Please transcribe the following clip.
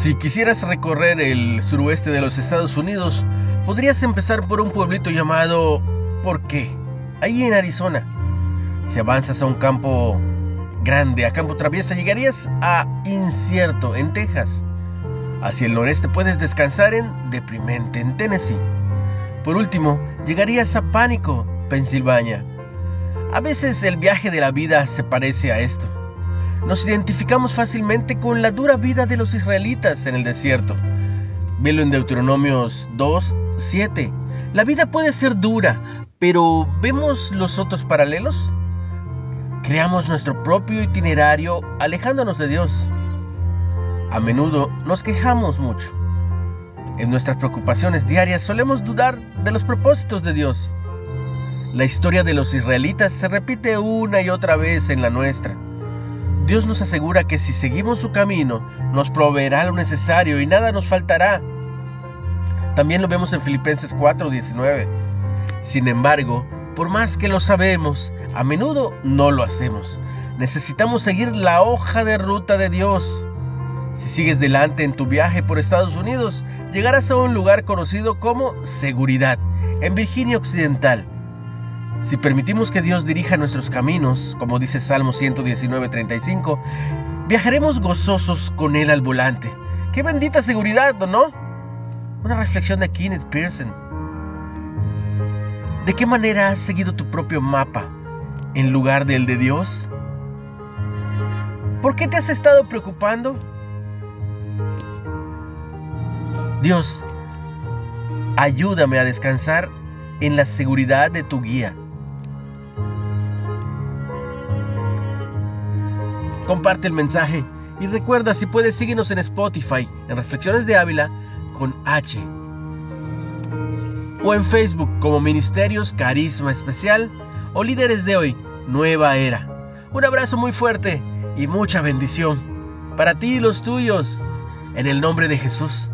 Si quisieras recorrer el suroeste de los Estados Unidos, podrías empezar por un pueblito llamado ¿Por qué? Ahí en Arizona. Si avanzas a un campo grande, a campo traviesa, llegarías a Incierto, en Texas. Hacia el noreste puedes descansar en Deprimente, en Tennessee. Por último, llegarías a Pánico, Pensilvania. A veces el viaje de la vida se parece a esto. Nos identificamos fácilmente con la dura vida de los israelitas en el desierto. Velo en Deuteronomios 2, 7. La vida puede ser dura, pero ¿vemos los otros paralelos? Creamos nuestro propio itinerario alejándonos de Dios. A menudo nos quejamos mucho. En nuestras preocupaciones diarias solemos dudar de los propósitos de Dios. La historia de los israelitas se repite una y otra vez en la nuestra. Dios nos asegura que si seguimos su camino, nos proveerá lo necesario y nada nos faltará. También lo vemos en Filipenses 4:19. Sin embargo, por más que lo sabemos, a menudo no lo hacemos. Necesitamos seguir la hoja de ruta de Dios. Si sigues delante en tu viaje por Estados Unidos, llegarás a un lugar conocido como Seguridad, en Virginia Occidental. Si permitimos que Dios dirija nuestros caminos, como dice Salmo 119:35, viajaremos gozosos con Él al volante. ¡Qué bendita seguridad, no? Una reflexión de Kenneth Pearson. ¿De qué manera has seguido tu propio mapa en lugar del de Dios? ¿Por qué te has estado preocupando? Dios, ayúdame a descansar en la seguridad de tu guía. Comparte el mensaje y recuerda si puedes síguenos en Spotify en Reflexiones de Ávila con H o en Facebook como Ministerios Carisma Especial o Líderes de Hoy, Nueva Era. Un abrazo muy fuerte y mucha bendición para ti y los tuyos en el nombre de Jesús.